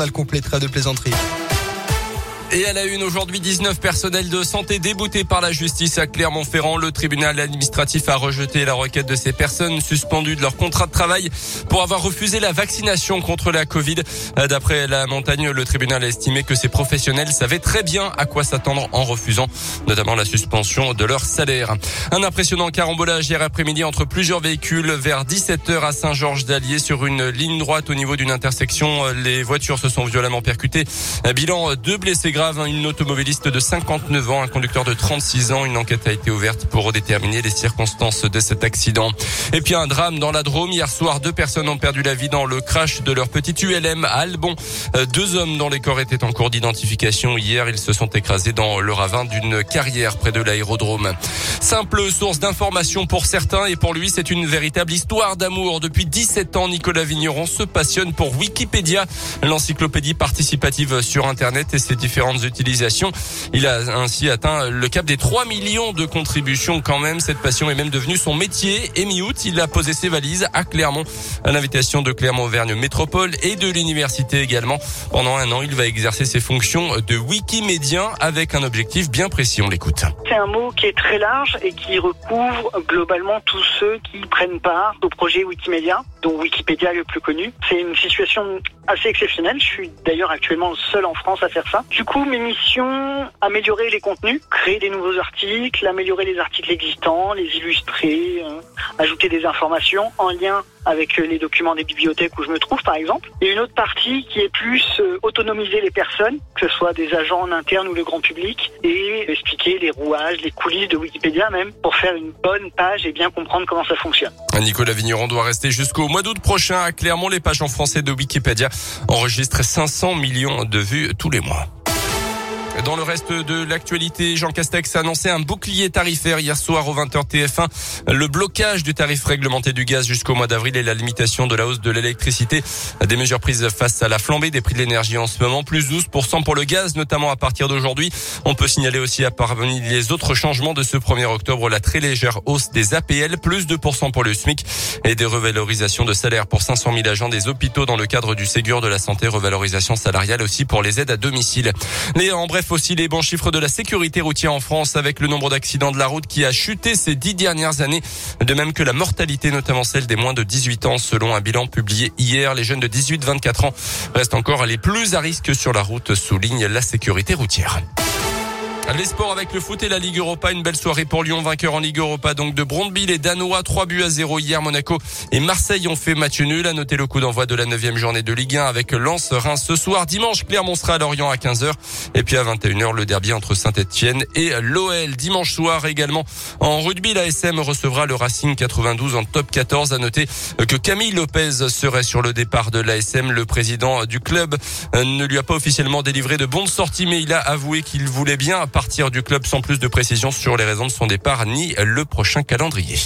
journal complétera de plaisanterie. Et à la une aujourd'hui, 19 personnels de santé déboutés par la justice à Clermont-Ferrand. Le tribunal administratif a rejeté la requête de ces personnes suspendues de leur contrat de travail pour avoir refusé la vaccination contre la Covid. D'après la montagne, le tribunal a estimé que ces professionnels savaient très bien à quoi s'attendre en refusant notamment la suspension de leur salaire. Un impressionnant carambolage hier après-midi entre plusieurs véhicules vers 17h à Saint-Georges-d'Allier sur une ligne droite au niveau d'une intersection. Les voitures se sont violemment percutées. Bilan, deux blessés une automobiliste de 59 ans, un conducteur de 36 ans. Une enquête a été ouverte pour déterminer les circonstances de cet accident. Et puis un drame dans la Drôme. Hier soir, deux personnes ont perdu la vie dans le crash de leur petite ULM à Albon. Euh, deux hommes dont les corps étaient en cours d'identification. Hier, ils se sont écrasés dans le ravin d'une carrière près de l'aérodrome. Simple source d'information pour certains et pour lui, c'est une véritable histoire d'amour. Depuis 17 ans, Nicolas Vigneron se passionne pour Wikipédia, l'encyclopédie participative sur Internet et ses différents utilisations. Il a ainsi atteint le cap des 3 millions de contributions quand même. Cette passion est même devenue son métier. Et mi-août, il a posé ses valises à Clermont à l'invitation de Clermont-Auvergne Métropole et de l'université également. Pendant un an, il va exercer ses fonctions de Wikimédien avec un objectif bien précis. On l'écoute. C'est un mot qui est très large et qui recouvre globalement tous ceux qui prennent part au projet Wikimédia, dont Wikipédia le plus connu. C'est une situation assez exceptionnelle. Je suis d'ailleurs actuellement le seul en France à faire ça. Du coup, mes missions, améliorer les contenus, créer des nouveaux articles, améliorer les articles existants, les illustrer, euh, ajouter des informations en lien avec les documents des bibliothèques où je me trouve par exemple. Et une autre partie qui est plus euh, autonomiser les personnes, que ce soit des agents en interne ou le grand public, et les rouages, les coulisses de Wikipédia même, pour faire une bonne page et bien comprendre comment ça fonctionne. Nicolas Vigneron doit rester jusqu'au mois d'août prochain à Clermont. Les pages en français de Wikipédia enregistrent 500 millions de vues tous les mois. Dans le reste de l'actualité, Jean Castex a annoncé un bouclier tarifaire hier soir au 20h TF1. Le blocage du tarif réglementé du gaz jusqu'au mois d'avril et la limitation de la hausse de l'électricité. Des mesures prises face à la flambée des prix de l'énergie en ce moment. Plus 12% pour le gaz, notamment à partir d'aujourd'hui. On peut signaler aussi à parmi les autres changements de ce 1er octobre la très légère hausse des APL, plus 2% pour le SMIC et des revalorisations de salaire pour 500 000 agents des hôpitaux dans le cadre du Ségur de la santé, revalorisation salariale aussi pour les aides à domicile. Mais en bref, aussi les bons chiffres de la sécurité routière en France avec le nombre d'accidents de la route qui a chuté ces dix dernières années. De même que la mortalité, notamment celle des moins de 18 ans, selon un bilan publié hier. Les jeunes de 18-24 ans restent encore les plus à risque sur la route, souligne la sécurité routière. Les sports avec le foot et la Ligue Europa. Une belle soirée pour Lyon, vainqueur en Ligue Europa donc de Brondby. Les Danois, 3 buts à 0 hier. Monaco et Marseille ont fait match nul. À noter le coup d'envoi de la 9 journée de Ligue 1 avec Lens, Reims ce soir. Dimanche, Clermont sera à Lorient à 15h. Et puis à 21h, le derby entre Saint-Etienne et l'OL. Dimanche soir également en rugby, la SM recevra le Racing 92 en top 14. À noter que Camille Lopez serait sur le départ de l'ASM. Le président du club ne lui a pas officiellement délivré de bonnes sorties, mais il a avoué qu'il voulait bien partir du club sans plus de précision sur les raisons de son départ ni le prochain calendrier.